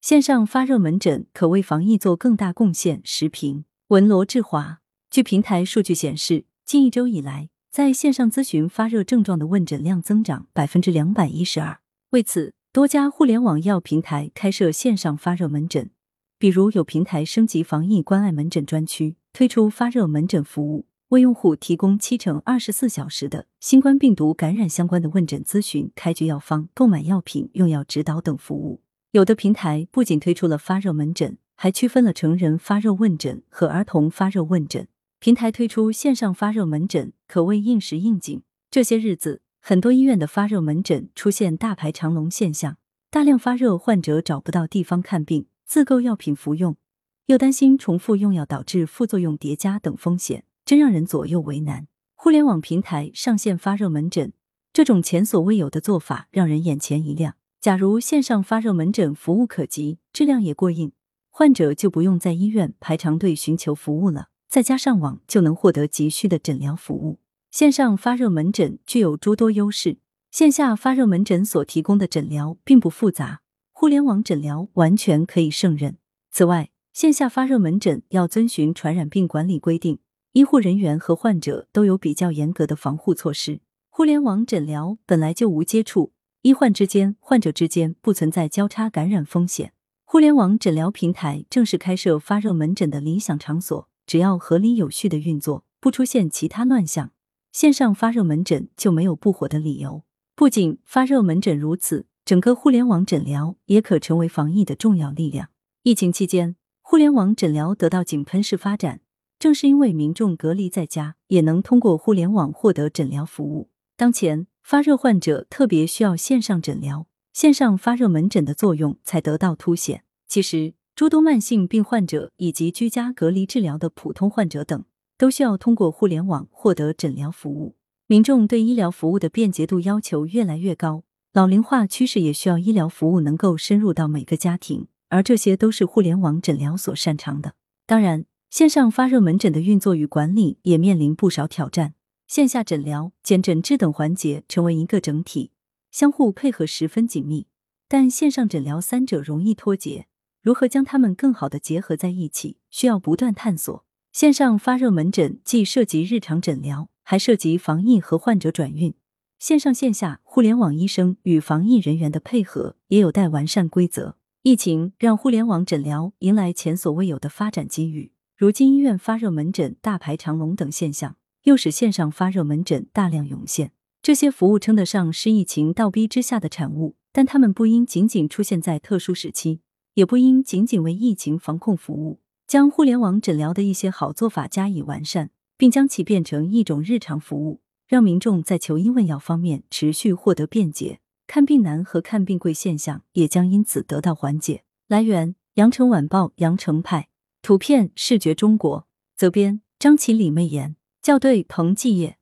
线上发热门诊可为防疫做更大贡献。时评文罗志华。据平台数据显示，近一周以来，在线上咨询发热症状的问诊量增长百分之两百一十二。为此，多家互联网药平台开设线上发热门诊，比如有平台升级防疫关爱门诊专区，推出发热门诊服务。为用户提供七乘二十四小时的新冠病毒感染相关的问诊咨询、开具药方、购买药品、用药指导等服务。有的平台不仅推出了发热门诊，还区分了成人发热问诊和儿童发热问诊。平台推出线上发热门诊，可谓应时应景。这些日子，很多医院的发热门诊出现大排长龙现象，大量发热患者找不到地方看病，自购药品服用，又担心重复用药导致副作用叠加等风险。真让人左右为难。互联网平台上线发热门诊，这种前所未有的做法让人眼前一亮。假如线上发热门诊服务可及，质量也过硬，患者就不用在医院排长队寻求服务了，在家上网就能获得急需的诊疗服务。线上发热门诊具有诸多优势，线下发热门诊所提供的诊疗并不复杂，互联网诊疗完全可以胜任。此外，线下发热门诊要遵循传染病管理规定。医护人员和患者都有比较严格的防护措施。互联网诊疗本来就无接触，医患之间、患者之间不存在交叉感染风险。互联网诊疗平台正是开设发热门诊的理想场所。只要合理有序的运作，不出现其他乱象，线上发热门诊就没有不火的理由。不仅发热门诊如此，整个互联网诊疗也可成为防疫的重要力量。疫情期间，互联网诊疗得到井喷式发展。正是因为民众隔离在家，也能通过互联网获得诊疗服务。当前发热患者特别需要线上诊疗，线上发热门诊的作用才得到凸显。其实，诸多慢性病患者以及居家隔离治疗的普通患者等，都需要通过互联网获得诊疗服务。民众对医疗服务的便捷度要求越来越高，老龄化趋势也需要医疗服务能够深入到每个家庭，而这些都是互联网诊疗所擅长的。当然。线上发热门诊的运作与管理也面临不少挑战，线下诊疗、检诊治等环节成为一个整体，相互配合十分紧密。但线上诊疗三者容易脱节，如何将它们更好的结合在一起，需要不断探索。线上发热门诊既涉及日常诊疗，还涉及防疫和患者转运，线上线下互联网医生与防疫人员的配合也有待完善规则。疫情让互联网诊疗迎来前所未有的发展机遇。如今医院发热门诊大排长龙等现象，又使线上发热门诊大量涌现。这些服务称得上是疫情倒逼之下的产物，但它们不应仅仅出现在特殊时期，也不应仅仅为疫情防控服务。将互联网诊疗的一些好做法加以完善，并将其变成一种日常服务，让民众在求医问药方面持续获得便捷，看病难和看病贵现象也将因此得到缓解。来源：羊城晚报羊城派。图片视觉中国，责编张起李媚妍，校对彭继业。